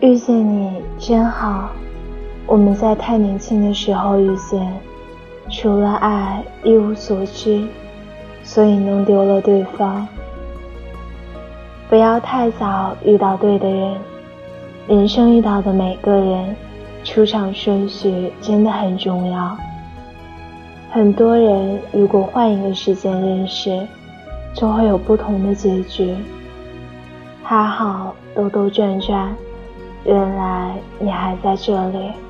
遇见你真好，我们在太年轻的时候遇见，除了爱一无所知，所以弄丢了对方。不要太早遇到对的人，人生遇到的每个人，出场顺序真的很重要。很多人如果换一个时间认识，就会有不同的结局。还好兜兜转转。原来你还在这里。